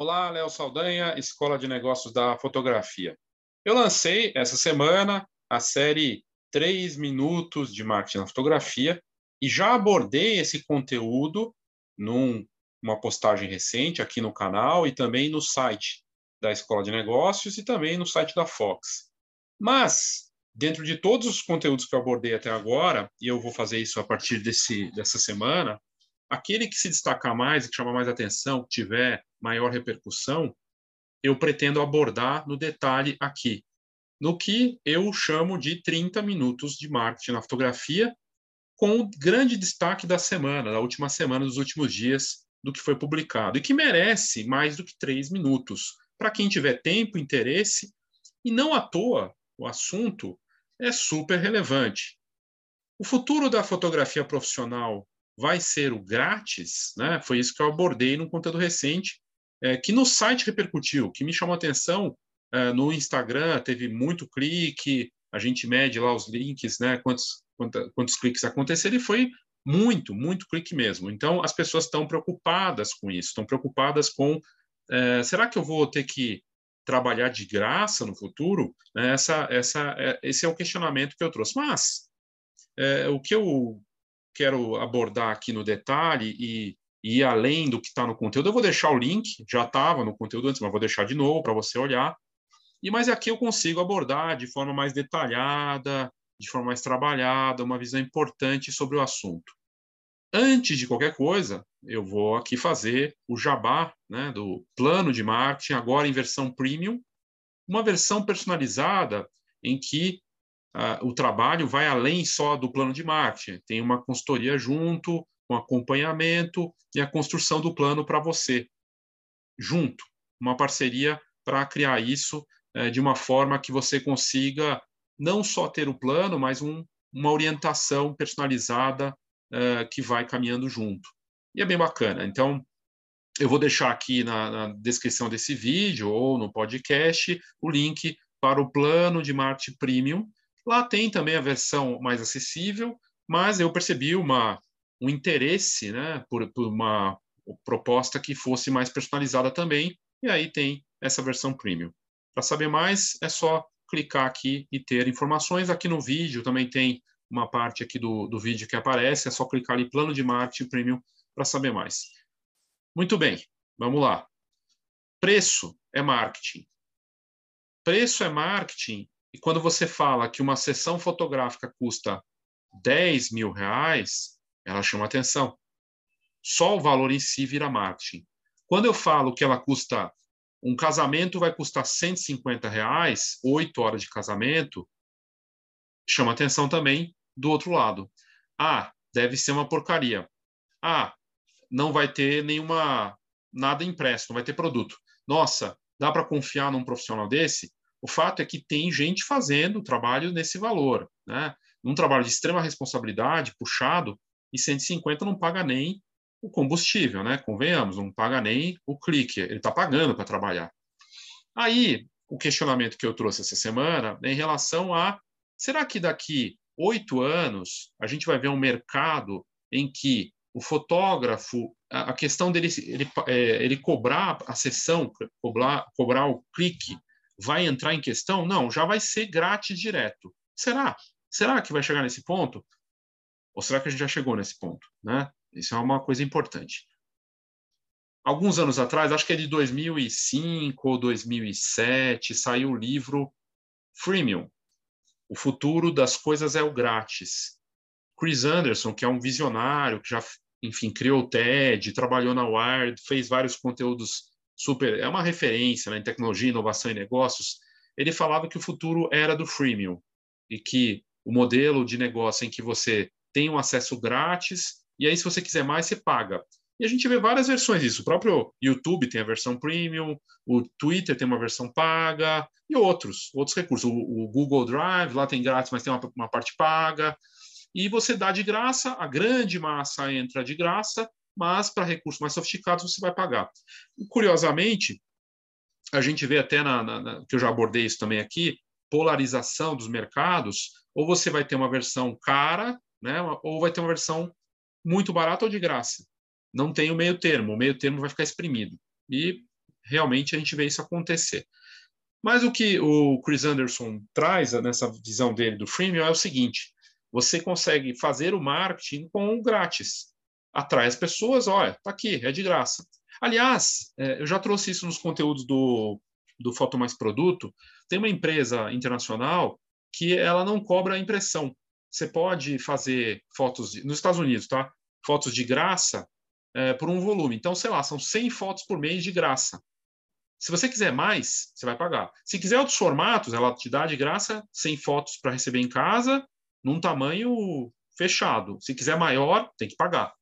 Olá, Léo Saldanha, Escola de Negócios da Fotografia. Eu lancei essa semana a série 3 Minutos de Marketing na Fotografia e já abordei esse conteúdo numa postagem recente aqui no canal e também no site da Escola de Negócios e também no site da Fox. Mas, dentro de todos os conteúdos que eu abordei até agora, e eu vou fazer isso a partir desse, dessa semana, aquele que se destacar mais, que chama mais atenção, que tiver maior repercussão, eu pretendo abordar no detalhe aqui, no que eu chamo de 30 minutos de marketing na fotografia, com grande destaque da semana, da última semana, dos últimos dias do que foi publicado, e que merece mais do que três minutos. Para quem tiver tempo, interesse, e não à toa, o assunto é super relevante. O futuro da fotografia profissional vai ser o grátis, né? Foi isso que eu abordei no conteúdo recente, é, que no site repercutiu, que me chamou atenção. É, no Instagram teve muito clique, a gente mede lá os links, né? Quantos, quantos, quantos cliques aconteceram, e foi muito, muito clique mesmo. Então, as pessoas estão preocupadas com isso, estão preocupadas com é, será que eu vou ter que trabalhar de graça no futuro? Essa, essa, é, esse é o questionamento que eu trouxe. Mas é, o que eu quero abordar aqui no detalhe e, e ir além do que está no conteúdo, eu vou deixar o link, já estava no conteúdo antes, mas vou deixar de novo para você olhar. E mas aqui eu consigo abordar de forma mais detalhada, de forma mais trabalhada, uma visão importante sobre o assunto. Antes de qualquer coisa, eu vou aqui fazer o jabá né, do plano de marketing, agora em versão premium, uma versão personalizada em que uh, o trabalho vai além só do plano de marketing. Tem uma consultoria junto, com acompanhamento e a construção do plano para você, junto. Uma parceria para criar isso uh, de uma forma que você consiga não só ter o plano, mas um, uma orientação personalizada uh, que vai caminhando junto. E é bem bacana. Então, eu vou deixar aqui na, na, descrição desse vídeo ou no podcast o link para o plano de marketing premium, Lá tem também a versão mais acessível, mas eu percebi uma, um interesse né, por, por uma proposta que fosse mais personalizada também, e aí tem essa versão premium. Para saber mais, é só clicar aqui e ter informações. Aqui no vídeo também tem uma parte aqui do, do vídeo que aparece, é só clicar ali, plano de marketing premium, para saber mais. Muito bem, vamos lá. Preço é marketing. Preço é marketing e quando você fala que uma sessão fotográfica custa 10 mil reais, ela chama atenção. Só o valor em si vira marketing. Quando eu falo que ela custa, um casamento vai custar 150 reais, oito horas de casamento, chama atenção também do outro lado. Ah, deve ser uma porcaria. Ah, não vai ter nenhuma nada impresso, não vai ter produto. Nossa, dá para confiar num profissional desse? O fato é que tem gente fazendo trabalho nesse valor, né? Um trabalho de extrema responsabilidade, puxado, e 150 não paga nem o combustível, né? Convenhamos, não paga nem o clique, ele está pagando para trabalhar. Aí, o questionamento que eu trouxe essa semana é em relação a será que daqui oito anos a gente vai ver um mercado em que o fotógrafo, a questão dele ele, é, ele cobrar a sessão, cobrar, cobrar o clique vai entrar em questão? Não, já vai ser grátis direto. Será? Será que vai chegar nesse ponto? Ou será que a gente já chegou nesse ponto? Né? Isso é uma coisa importante. Alguns anos atrás, acho que é de 2005 ou 2007, saiu o livro Freemium, O Futuro das Coisas é o Grátis. Chris Anderson, que é um visionário, que já, enfim, criou o TED, trabalhou na Wired, fez vários conteúdos super, é uma referência né, em tecnologia, inovação e negócios, ele falava que o futuro era do freemium e que o modelo de negócio em que você tem um acesso grátis e aí se você quiser mais você paga. E a gente vê várias versões disso. O próprio YouTube tem a versão premium, o Twitter tem uma versão paga e outros, outros recursos. O, o Google Drive lá tem grátis, mas tem uma, uma parte paga. E você dá de graça, a grande massa entra de graça mas para recursos mais sofisticados você vai pagar. Curiosamente, a gente vê até na, na, na, que eu já abordei isso também aqui, polarização dos mercados, ou você vai ter uma versão cara, né, ou vai ter uma versão muito barata ou de graça. Não tem o meio termo, o meio termo vai ficar exprimido. E realmente a gente vê isso acontecer. Mas o que o Chris Anderson traz nessa visão dele do freemium é o seguinte: você consegue fazer o marketing com grátis. Atrai as pessoas, olha, tá aqui, é de graça. Aliás, é, eu já trouxe isso nos conteúdos do, do Foto Mais Produto. Tem uma empresa internacional que ela não cobra impressão. Você pode fazer fotos de, nos Estados Unidos, tá? Fotos de graça é, por um volume. Então, sei lá, são 100 fotos por mês de graça. Se você quiser mais, você vai pagar. Se quiser outros formatos, ela te dá de graça 100 fotos para receber em casa, num tamanho fechado. Se quiser maior, tem que pagar.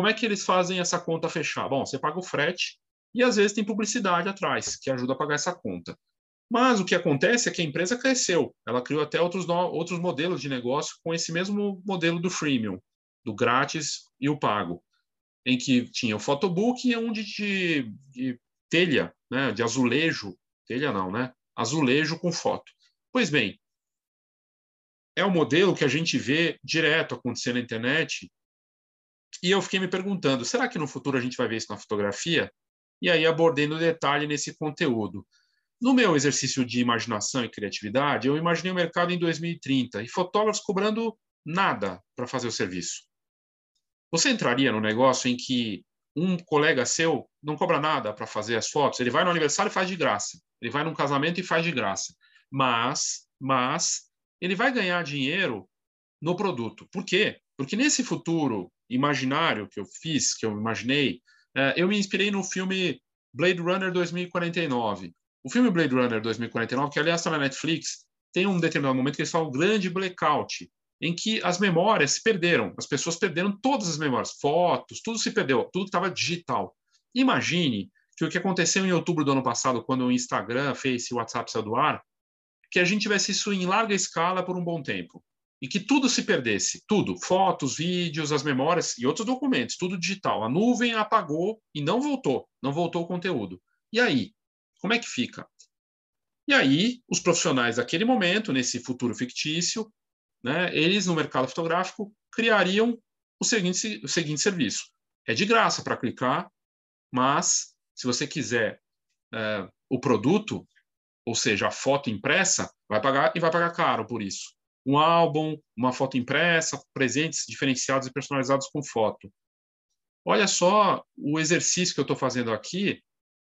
Como é que eles fazem essa conta fechar? Bom, você paga o frete e às vezes tem publicidade atrás que ajuda a pagar essa conta. Mas o que acontece é que a empresa cresceu. Ela criou até outros, outros modelos de negócio com esse mesmo modelo do freemium, do grátis e o pago, em que tinha o photobook e um de, de, de telha, né, de azulejo, telha não, né? Azulejo com foto. Pois bem, é um modelo que a gente vê direto acontecer na internet. E eu fiquei me perguntando, será que no futuro a gente vai ver isso na fotografia? E aí abordei no detalhe nesse conteúdo. No meu exercício de imaginação e criatividade, eu imaginei o mercado em 2030 e fotógrafos cobrando nada para fazer o serviço. Você entraria no negócio em que um colega seu não cobra nada para fazer as fotos, ele vai no aniversário e faz de graça, ele vai num casamento e faz de graça, mas, mas ele vai ganhar dinheiro no produto. Por quê? Porque nesse futuro imaginário que eu fiz, que eu imaginei, é, eu me inspirei no filme Blade Runner 2049. O filme Blade Runner 2049, que aliás está na Netflix, tem um determinado momento que eles falam grande blackout, em que as memórias se perderam, as pessoas perderam todas as memórias, fotos, tudo se perdeu, tudo estava digital. Imagine que o que aconteceu em outubro do ano passado, quando o Instagram, Face e WhatsApp saiu do ar, que a gente tivesse isso em larga escala por um bom tempo. E que tudo se perdesse, tudo, fotos, vídeos, as memórias e outros documentos, tudo digital. A nuvem apagou e não voltou, não voltou o conteúdo. E aí, como é que fica? E aí, os profissionais daquele momento, nesse futuro fictício, né, eles no mercado fotográfico criariam o seguinte, o seguinte serviço: é de graça para clicar, mas se você quiser é, o produto, ou seja, a foto impressa, vai pagar e vai pagar caro por isso. Um álbum, uma foto impressa, presentes diferenciados e personalizados com foto. Olha só o exercício que eu estou fazendo aqui,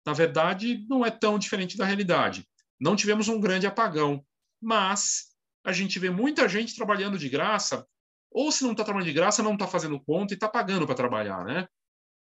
na verdade, não é tão diferente da realidade. Não tivemos um grande apagão, mas a gente vê muita gente trabalhando de graça, ou se não está trabalhando de graça, não está fazendo conta e está pagando para trabalhar, né?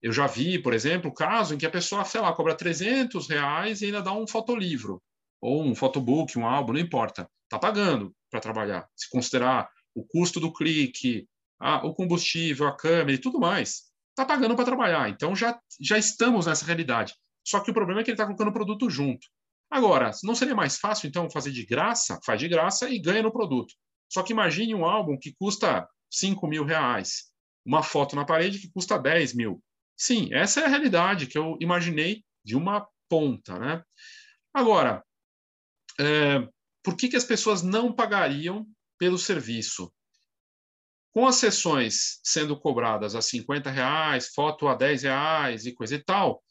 Eu já vi, por exemplo, o caso em que a pessoa, sei lá, cobra 300 reais e ainda dá um fotolivro, ou um fotobook, um álbum, não importa. Está pagando para trabalhar. Se considerar o custo do clique, a, o combustível, a câmera e tudo mais, está pagando para trabalhar. Então já, já estamos nessa realidade. Só que o problema é que ele está colocando o produto junto. Agora, não seria mais fácil, então, fazer de graça? Faz de graça e ganha no produto. Só que imagine um álbum que custa 5 mil reais, uma foto na parede que custa 10 mil. Sim, essa é a realidade que eu imaginei de uma ponta. Né? Agora, é, por que, que as pessoas não pagariam pelo serviço? Com as sessões sendo cobradas a 50 reais, foto a 10 reais e coisa e tal,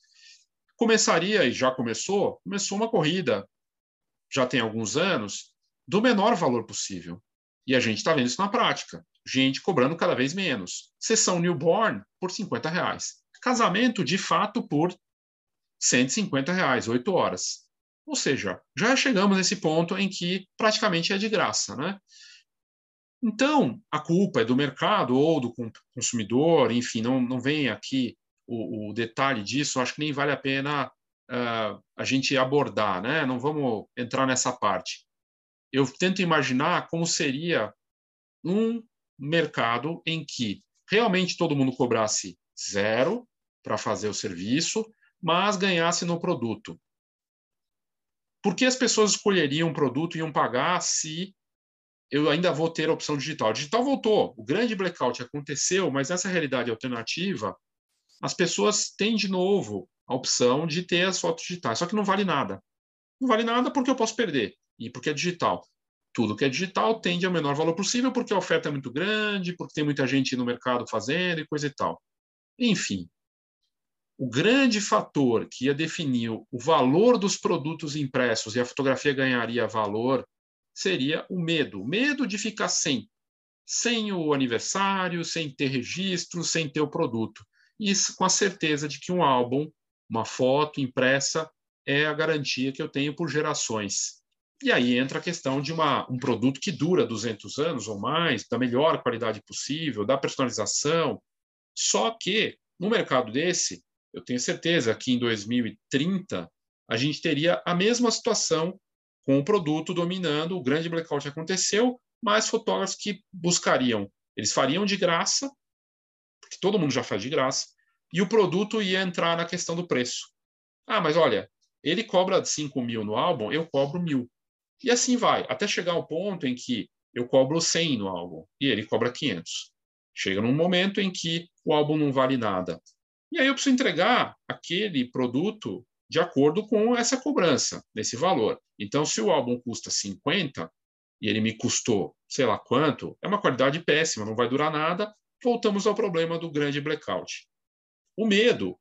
começaria, e já começou, começou uma corrida, já tem alguns anos, do menor valor possível. E a gente está vendo isso na prática. Gente cobrando cada vez menos. Sessão newborn por 50 reais. Casamento, de fato, por 150 reais, 8 horas. Ou seja, já chegamos nesse ponto em que praticamente é de graça, né? Então, a culpa é do mercado ou do consumidor, enfim, não, não vem aqui o, o detalhe disso, acho que nem vale a pena uh, a gente abordar, né? Não vamos entrar nessa parte. Eu tento imaginar como seria um mercado em que realmente todo mundo cobrasse zero para fazer o serviço, mas ganhasse no produto. Por que as pessoas escolheriam um produto e iam pagar se eu ainda vou ter a opção digital? Digital voltou, o grande blackout aconteceu, mas essa realidade alternativa as pessoas têm de novo a opção de ter as fotos digitais, só que não vale nada. Não vale nada porque eu posso perder e porque é digital. Tudo que é digital tende ao menor valor possível porque a oferta é muito grande, porque tem muita gente no mercado fazendo e coisa e tal. Enfim, o grande fator que ia definir o valor dos produtos impressos e a fotografia ganharia valor seria o medo, o medo de ficar sem, sem o aniversário, sem ter registro, sem ter o produto. Isso com a certeza de que um álbum, uma foto impressa, é a garantia que eu tenho por gerações. E aí entra a questão de uma, um produto que dura 200 anos ou mais, da melhor qualidade possível, da personalização. Só que, no mercado desse, eu tenho certeza que em 2030 a gente teria a mesma situação com o produto dominando, o grande blackout aconteceu, mas fotógrafos que buscariam, eles fariam de graça, porque todo mundo já faz de graça, e o produto ia entrar na questão do preço. Ah, mas olha, ele cobra 5 mil no álbum, eu cobro mil. E assim vai, até chegar ao ponto em que eu cobro 100 no álbum e ele cobra 500. Chega num momento em que o álbum não vale nada. E aí eu preciso entregar aquele produto de acordo com essa cobrança, desse valor. Então, se o álbum custa 50 e ele me custou sei lá quanto, é uma qualidade péssima, não vai durar nada. Voltamos ao problema do grande blackout. O medo,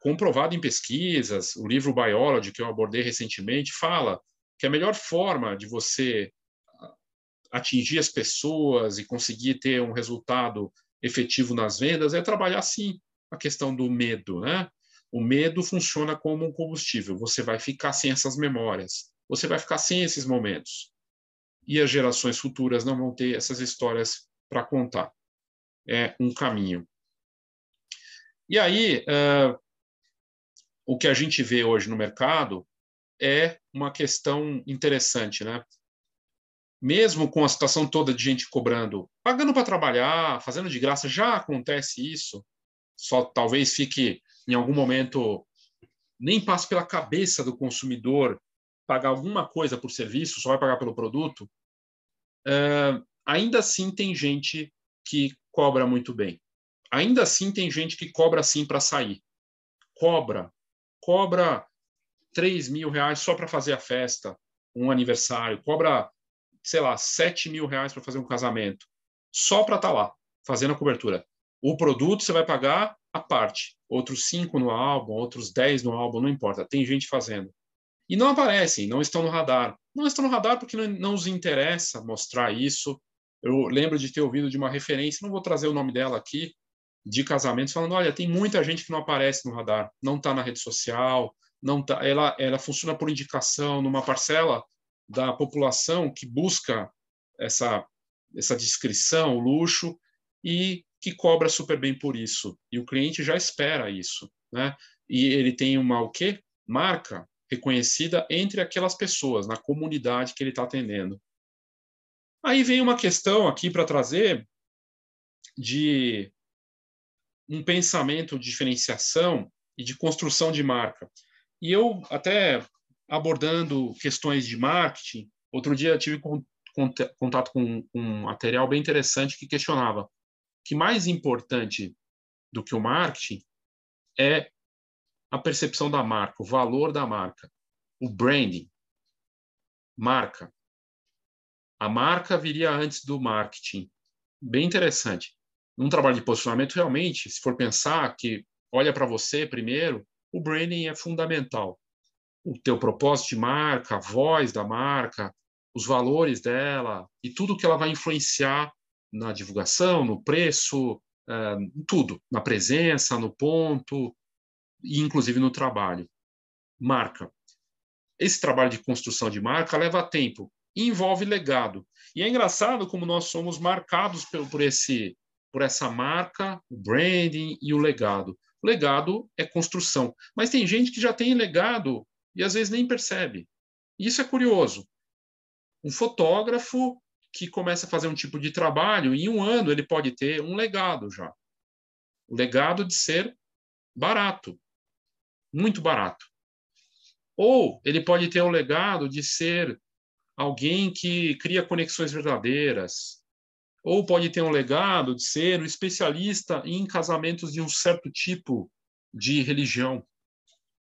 comprovado em pesquisas, o livro Biology, que eu abordei recentemente, fala que a melhor forma de você atingir as pessoas e conseguir ter um resultado efetivo nas vendas é trabalhar sim a questão do medo, né? O medo funciona como um combustível. Você vai ficar sem essas memórias, você vai ficar sem esses momentos. E as gerações futuras não vão ter essas histórias para contar. É um caminho. E aí, uh, o que a gente vê hoje no mercado é uma questão interessante, né? Mesmo com a situação toda de gente cobrando, pagando para trabalhar, fazendo de graça, já acontece isso. Só talvez fique em algum momento nem passe pela cabeça do consumidor pagar alguma coisa por serviço, só vai pagar pelo produto. Uh, ainda assim tem gente que cobra muito bem. Ainda assim tem gente que cobra sim para sair. Cobra, cobra 3 mil reais só para fazer a festa, um aniversário, cobra, sei lá, 7 mil reais para fazer um casamento, só para estar tá lá, fazendo a cobertura. O produto você vai pagar a parte, outros 5 no álbum, outros 10 no álbum, não importa, tem gente fazendo. E não aparecem, não estão no radar. Não estão no radar porque não, não os interessa mostrar isso. Eu lembro de ter ouvido de uma referência, não vou trazer o nome dela aqui, de casamentos, falando: olha, tem muita gente que não aparece no radar, não está na rede social, não tá, ela, ela funciona por indicação numa parcela da população que busca essa, essa descrição, o luxo, e que cobra super bem por isso. E o cliente já espera isso. Né? E ele tem uma o quê? marca reconhecida entre aquelas pessoas, na comunidade que ele está atendendo. Aí vem uma questão aqui para trazer de um pensamento de diferenciação e de construção de marca. E eu, até abordando questões de marketing, outro dia tive contato com um material bem interessante que questionava que mais importante do que o marketing é a percepção da marca, o valor da marca, o branding, marca. A marca viria antes do marketing. Bem interessante. Num trabalho de posicionamento, realmente, se for pensar que olha para você primeiro, o branding é fundamental. O teu propósito de marca, a voz da marca, os valores dela e tudo que ela vai influenciar na divulgação, no preço, é, tudo, na presença, no ponto e inclusive no trabalho. Marca. Esse trabalho de construção de marca leva tempo e envolve legado. E é engraçado como nós somos marcados por, por esse por essa marca, o branding e o legado legado é construção. Mas tem gente que já tem legado e às vezes nem percebe. Isso é curioso. Um fotógrafo que começa a fazer um tipo de trabalho, em um ano ele pode ter um legado já. O legado de ser barato, muito barato. Ou ele pode ter o legado de ser alguém que cria conexões verdadeiras, ou pode ter um legado de ser um especialista em casamentos de um certo tipo de religião,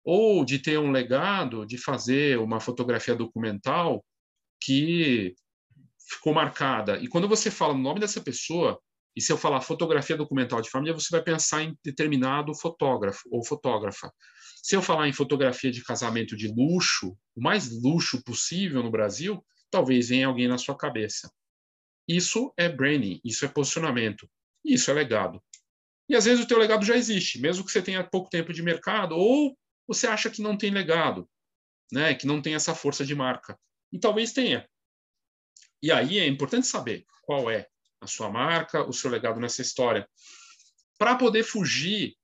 ou de ter um legado de fazer uma fotografia documental que ficou marcada. E quando você fala o nome dessa pessoa, E se eu falar fotografia documental de família, você vai pensar em determinado fotógrafo ou fotógrafa. Se eu falar em fotografia de casamento de luxo, o mais luxo possível no Brasil, talvez venha alguém na sua cabeça. Isso é branding, isso é posicionamento, isso é legado. E às vezes o teu legado já existe, mesmo que você tenha pouco tempo de mercado, ou você acha que não tem legado, né, que não tem essa força de marca. E talvez tenha. E aí é importante saber qual é a sua marca, o seu legado nessa história, para poder fugir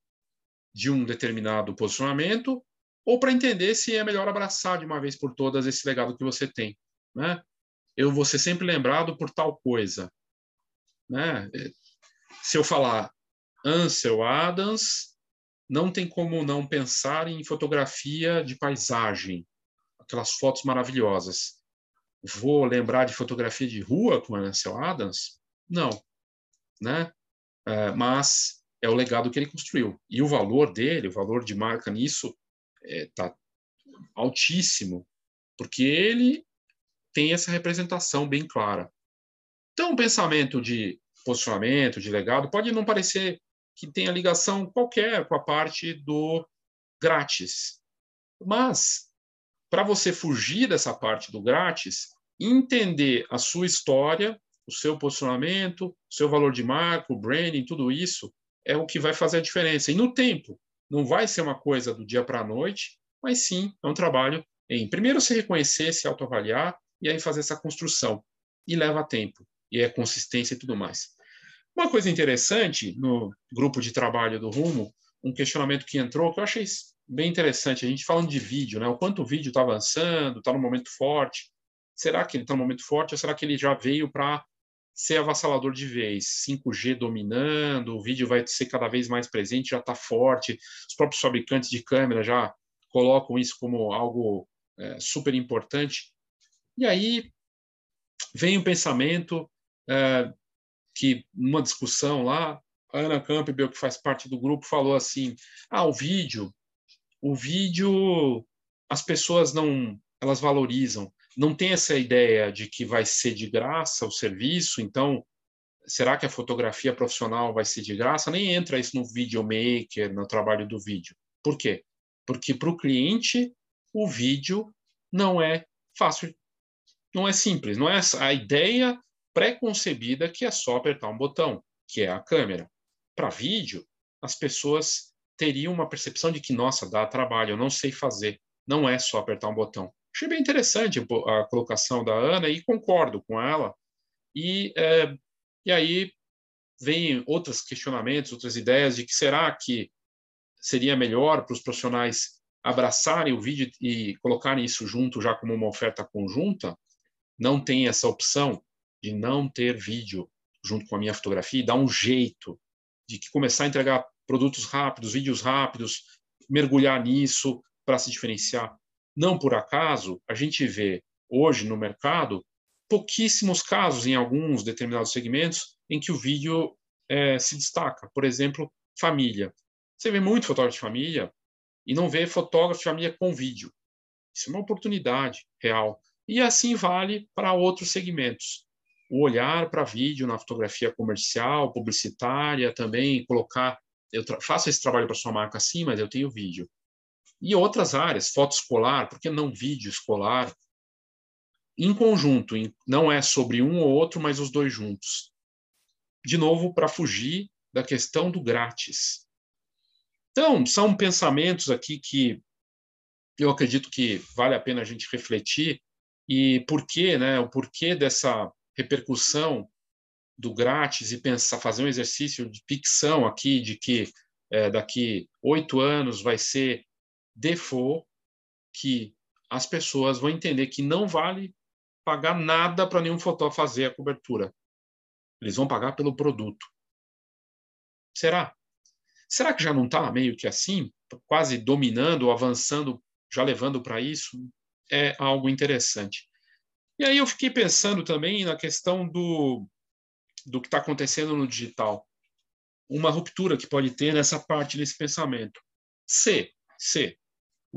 de um determinado posicionamento ou para entender se é melhor abraçar de uma vez por todas esse legado que você tem, né? Eu vou ser sempre lembrado por tal coisa, né? Se eu falar Ansel Adams, não tem como não pensar em fotografia de paisagem, aquelas fotos maravilhosas. Vou lembrar de fotografia de rua com Ansel Adams? Não, né? É, mas é o legado que ele construiu e o valor dele, o valor de marca nisso, está é, altíssimo, porque ele tem essa representação bem clara. Então, o pensamento de posicionamento, de legado, pode não parecer que tenha ligação qualquer com a parte do grátis. Mas, para você fugir dessa parte do grátis, entender a sua história, o seu posicionamento, o seu valor de marca, o branding, tudo isso, é o que vai fazer a diferença. E no tempo, não vai ser uma coisa do dia para a noite, mas sim é um trabalho em, primeiro, se reconhecer, se autoavaliar, e aí fazer essa construção. E leva tempo, e é consistência e tudo mais. Uma coisa interessante no grupo de trabalho do Rumo, um questionamento que entrou, que eu achei bem interessante, a gente falando de vídeo, né? O quanto o vídeo está avançando, está no momento forte. Será que ele está no momento forte ou será que ele já veio para ser avassalador de vez? 5G dominando, o vídeo vai ser cada vez mais presente, já está forte. Os próprios fabricantes de câmera já colocam isso como algo é, super importante. E aí vem o pensamento é, que numa discussão lá, a Ana Campbell, que faz parte do grupo, falou assim: ah, o vídeo, o vídeo, as pessoas não, elas valorizam, não tem essa ideia de que vai ser de graça o serviço, então será que a fotografia profissional vai ser de graça? Nem entra isso no videomaker, no trabalho do vídeo. Por quê? Porque para o cliente o vídeo não é fácil, não é simples, não é a ideia pré-concebida que é só apertar um botão, que é a câmera. Para vídeo, as pessoas teriam uma percepção de que, nossa, dá trabalho, eu não sei fazer, não é só apertar um botão. Achei bem interessante a colocação da Ana e concordo com ela. E, é, e aí vem outros questionamentos, outras ideias de que será que seria melhor para os profissionais abraçarem o vídeo e colocarem isso junto já como uma oferta conjunta? Não tem essa opção de não ter vídeo junto com a minha fotografia e dar um jeito de que começar a entregar produtos rápidos, vídeos rápidos, mergulhar nisso para se diferenciar. Não por acaso, a gente vê hoje no mercado pouquíssimos casos em alguns determinados segmentos em que o vídeo é, se destaca. Por exemplo, família. Você vê muito fotógrafo de família e não vê fotógrafo de família com vídeo. Isso é uma oportunidade real. E assim vale para outros segmentos o olhar para vídeo na fotografia comercial, publicitária, também colocar. Eu faço esse trabalho para sua marca sim, mas eu tenho vídeo. E outras áreas, foto escolar, por que não vídeo escolar? Em conjunto, não é sobre um ou outro, mas os dois juntos. De novo, para fugir da questão do grátis. Então, são pensamentos aqui que eu acredito que vale a pena a gente refletir e por que, né, o porquê dessa repercussão do grátis e pensar, fazer um exercício de ficção aqui, de que é, daqui oito anos vai ser default, que as pessoas vão entender que não vale pagar nada para nenhum fotógrafo fazer a cobertura. Eles vão pagar pelo produto. Será? Será que já não está meio que assim, quase dominando, avançando, já levando para isso? É algo interessante. E aí eu fiquei pensando também na questão do, do que está acontecendo no digital. Uma ruptura que pode ter nessa parte desse pensamento. C, C.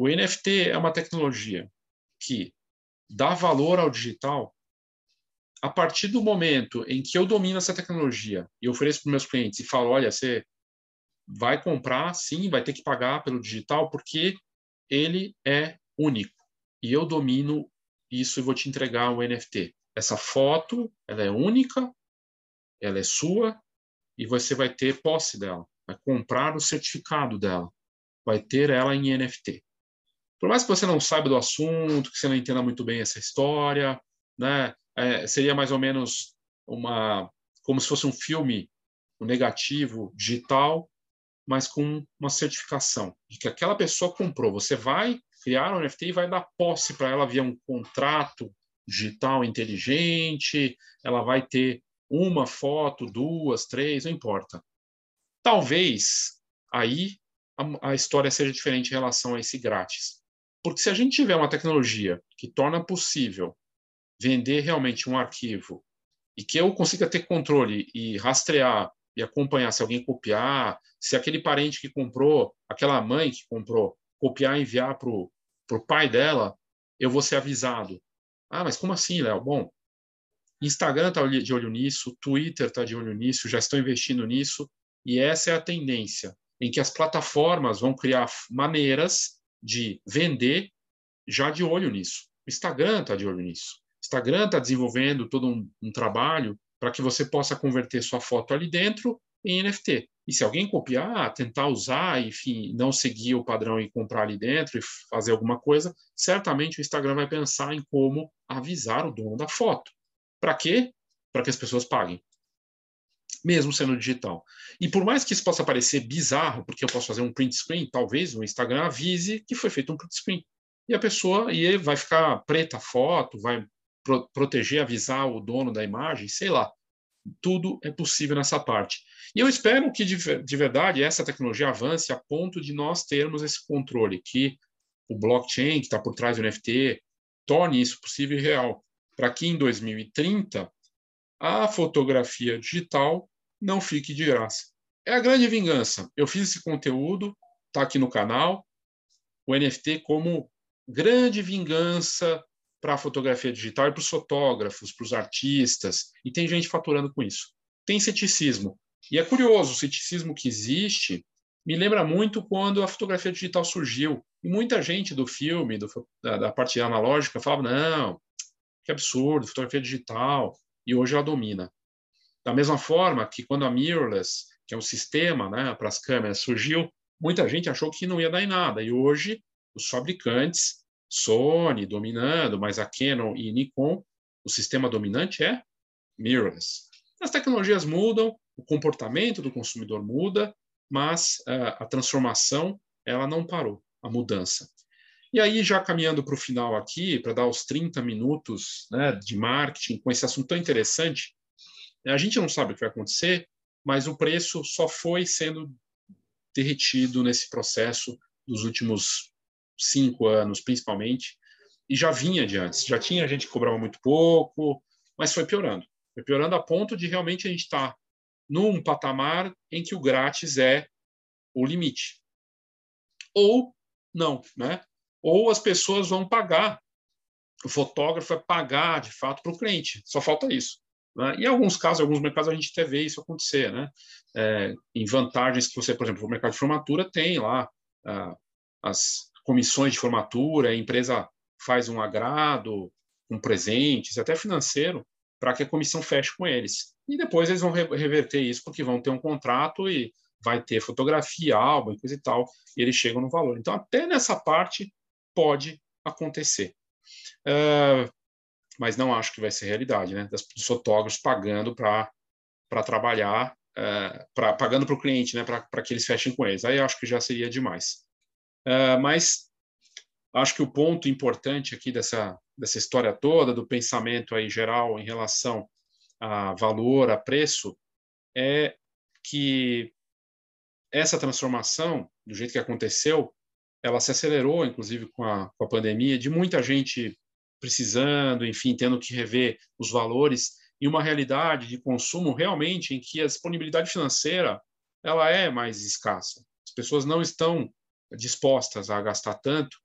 O NFT é uma tecnologia que dá valor ao digital a partir do momento em que eu domino essa tecnologia e ofereço para meus clientes e falo, olha, você vai comprar, sim, vai ter que pagar pelo digital, porque ele é único. E eu domino isso e vou te entregar o NFT. Essa foto, ela é única, ela é sua, e você vai ter posse dela, vai comprar o certificado dela, vai ter ela em NFT. Por mais que você não saiba do assunto, que você não entenda muito bem essa história, né, é, seria mais ou menos uma como se fosse um filme um negativo digital, mas com uma certificação de que aquela pessoa comprou. Você vai criar um NFT e vai dar posse para ela via um contrato digital inteligente, ela vai ter uma foto, duas, três, não importa. Talvez aí a, a história seja diferente em relação a esse grátis. Porque se a gente tiver uma tecnologia que torna possível vender realmente um arquivo e que eu consiga ter controle e rastrear e acompanhar se alguém copiar, se aquele parente que comprou, aquela mãe que comprou, copiar e enviar para o pai dela, eu vou ser avisado. Ah, mas como assim, Léo? Bom, Instagram está de olho nisso, Twitter está de olho nisso, já estão investindo nisso, e essa é a tendência, em que as plataformas vão criar maneiras de vender já de olho nisso. O Instagram está de olho nisso. Instagram está desenvolvendo todo um, um trabalho para que você possa converter sua foto ali dentro em NFT. E se alguém copiar, tentar usar, enfim, não seguir o padrão e comprar ali dentro e fazer alguma coisa, certamente o Instagram vai pensar em como avisar o dono da foto. Para quê? Para que as pessoas paguem. Mesmo sendo digital. E por mais que isso possa parecer bizarro, porque eu posso fazer um print screen, talvez o Instagram avise que foi feito um print screen. E a pessoa e vai ficar preta a foto, vai pro, proteger, avisar o dono da imagem, sei lá. Tudo é possível nessa parte. E eu espero que, de, de verdade, essa tecnologia avance a ponto de nós termos esse controle, que o blockchain que está por trás do NFT torne isso possível e real, para que em 2030 a fotografia digital não fique de graça. É a grande vingança. Eu fiz esse conteúdo, está aqui no canal, o NFT como grande vingança para a fotografia digital e para os fotógrafos, para os artistas, e tem gente faturando com isso. Tem ceticismo. E é curioso, o ceticismo que existe me lembra muito quando a fotografia digital surgiu. E muita gente do filme, do, da, da, parte analógica, falava: não, que absurdo, fotografia digital. E hoje ela domina. Da mesma forma que quando a mirrorless, que é um sistema né, para as câmeras, surgiu, muita gente achou que não ia dar em nada. E hoje os fabricantes Sony dominando, mas a Canon e Nikon, o sistema dominante é mirrorless. As tecnologias mudam, o comportamento do consumidor muda, mas uh, a transformação ela não parou, a mudança. E aí, já caminhando para o final aqui, para dar os 30 minutos né, de marketing com esse assunto tão interessante, a gente não sabe o que vai acontecer, mas o preço só foi sendo derretido nesse processo dos últimos cinco anos, principalmente, e já vinha de antes. Já tinha gente que cobrava muito pouco, mas foi piorando. Foi piorando a ponto de realmente a gente estar tá num patamar em que o grátis é o limite. Ou não, né? Ou as pessoas vão pagar, o fotógrafo vai pagar de fato para o cliente. Só falta isso. Né? E em alguns casos, em alguns mercados, a gente até vê isso acontecer, né? É, em vantagens que você, por exemplo, o mercado de formatura tem lá ah, as comissões de formatura, a empresa faz um agrado, com presentes, até financeiro, para que a comissão feche com eles. E depois eles vão reverter isso, porque vão ter um contrato e vai ter fotografia, álbum, coisa e tal, e eles chegam no valor. Então, até nessa parte pode acontecer. Uh, mas não acho que vai ser realidade, né? Dos fotógrafos pagando para trabalhar, uh, pra, pagando para o cliente, né? Para que eles fechem com eles. Aí acho que já seria demais. Uh, mas acho que o ponto importante aqui dessa, dessa história toda, do pensamento aí geral em relação a valor, a preço, é que essa transformação, do jeito que aconteceu, ela se acelerou, inclusive com a, com a pandemia, de muita gente precisando, enfim, tendo que rever os valores e uma realidade de consumo realmente em que a disponibilidade financeira ela é mais escassa. As pessoas não estão dispostas a gastar tanto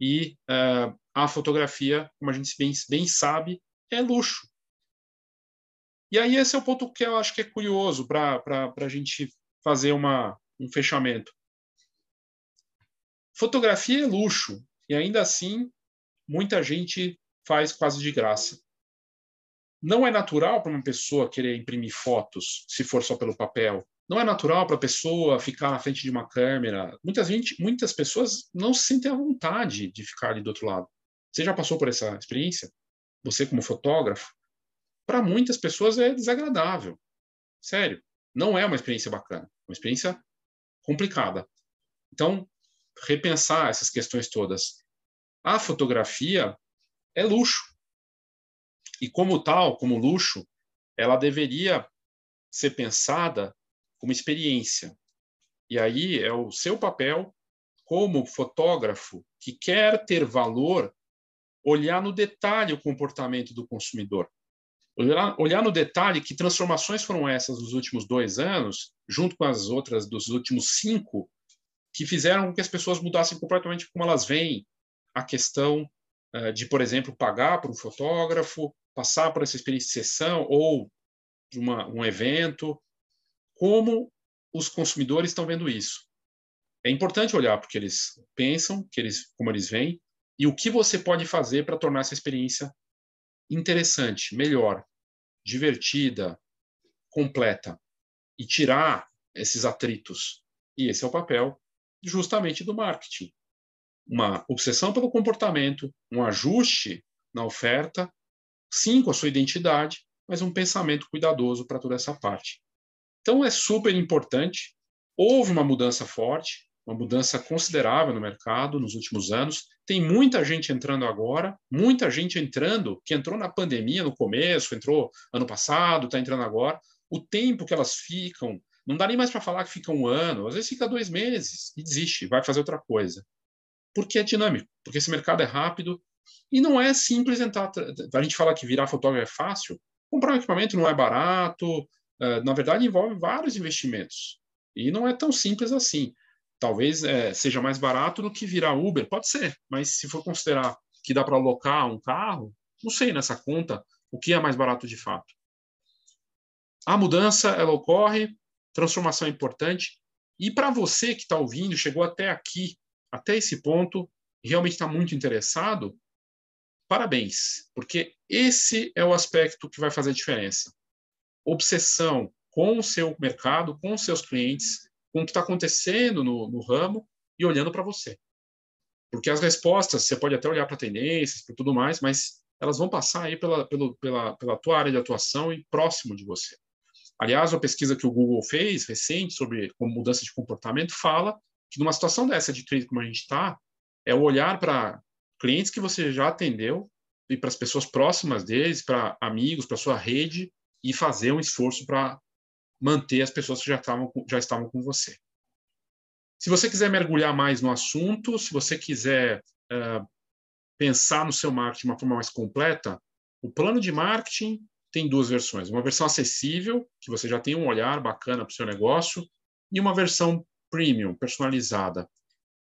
e uh, a fotografia, como a gente bem, bem sabe, é luxo. E aí esse é o ponto que eu acho que é curioso para a gente fazer uma, um fechamento. Fotografia é luxo, e ainda assim muita gente faz quase de graça. Não é natural para uma pessoa querer imprimir fotos, se for só pelo papel. Não é natural para a pessoa ficar na frente de uma câmera. Muitas, gente, muitas pessoas não se sentem à vontade de ficar ali do outro lado. Você já passou por essa experiência? Você, como fotógrafo? Para muitas pessoas é desagradável. Sério. Não é uma experiência bacana. É uma experiência complicada. Então, repensar essas questões todas. A fotografia é luxo. E como tal, como luxo, ela deveria ser pensada como experiência. E aí é o seu papel como fotógrafo que quer ter valor olhar no detalhe o comportamento do consumidor. Olhar, olhar no detalhe que transformações foram essas nos últimos dois anos, junto com as outras dos últimos cinco, que fizeram com que as pessoas mudassem completamente como elas veem a questão uh, de, por exemplo, pagar por um fotógrafo, passar por essa experiência de sessão ou de uma, um evento, como os consumidores estão vendo isso. É importante olhar porque eles pensam, que eles, como eles veem, e o que você pode fazer para tornar essa experiência interessante, melhor, divertida, completa e tirar esses atritos. E esse é o papel justamente do marketing. Uma obsessão pelo comportamento, um ajuste na oferta, sim com a sua identidade, mas um pensamento cuidadoso para toda essa parte. Então é super importante. Houve uma mudança forte, uma mudança considerável no mercado nos últimos anos. Tem muita gente entrando agora, muita gente entrando, que entrou na pandemia no começo, entrou ano passado, está entrando agora. O tempo que elas ficam, não dá nem mais para falar que fica um ano, às vezes fica dois meses e desiste, vai fazer outra coisa. Porque é dinâmico, porque esse mercado é rápido e não é simples entrar. A gente fala que virar fotógrafo é fácil, comprar um equipamento não é barato, eh, na verdade envolve vários investimentos. E não é tão simples assim talvez é, seja mais barato do que virar Uber, pode ser, mas se for considerar que dá para alocar um carro, não sei nessa conta o que é mais barato de fato. A mudança ela ocorre, transformação importante, e para você que está ouvindo, chegou até aqui, até esse ponto, realmente está muito interessado, parabéns, porque esse é o aspecto que vai fazer a diferença. Obsessão com o seu mercado, com os seus clientes, com o que está acontecendo no, no ramo e olhando para você. Porque as respostas, você pode até olhar para tendências, para tudo mais, mas elas vão passar aí pela, pela, pela, pela tua área de atuação e próximo de você. Aliás, uma pesquisa que o Google fez recente sobre mudança de comportamento fala que numa situação dessa de crise como a gente está, é olhar para clientes que você já atendeu e para as pessoas próximas deles, para amigos, para sua rede e fazer um esforço para manter as pessoas que já estavam, já estavam com você. Se você quiser mergulhar mais no assunto, se você quiser uh, pensar no seu marketing de uma forma mais completa, o plano de marketing tem duas versões. Uma versão acessível, que você já tem um olhar bacana para o seu negócio, e uma versão premium, personalizada.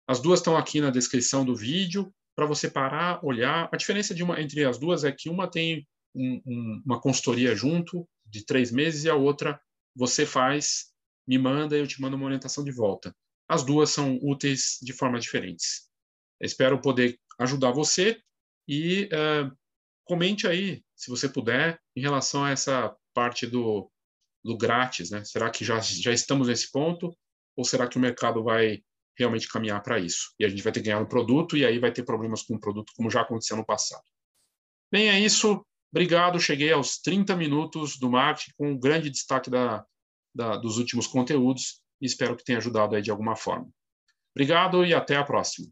As duas estão aqui na descrição do vídeo para você parar, olhar. A diferença uma, entre as duas é que uma tem um, um, uma consultoria junto de três meses e a outra você faz, me manda e eu te mando uma orientação de volta. As duas são úteis de formas diferentes. espero poder ajudar você e uh, comente aí, se você puder, em relação a essa parte do, do grátis. Né? Será que já, já estamos nesse ponto ou será que o mercado vai realmente caminhar para isso? E a gente vai ter que ganhar um produto e aí vai ter problemas com o produto, como já aconteceu no passado. Bem, é isso. Obrigado, cheguei aos 30 minutos do marketing com um grande destaque da, da, dos últimos conteúdos e espero que tenha ajudado aí de alguma forma. Obrigado e até a próxima.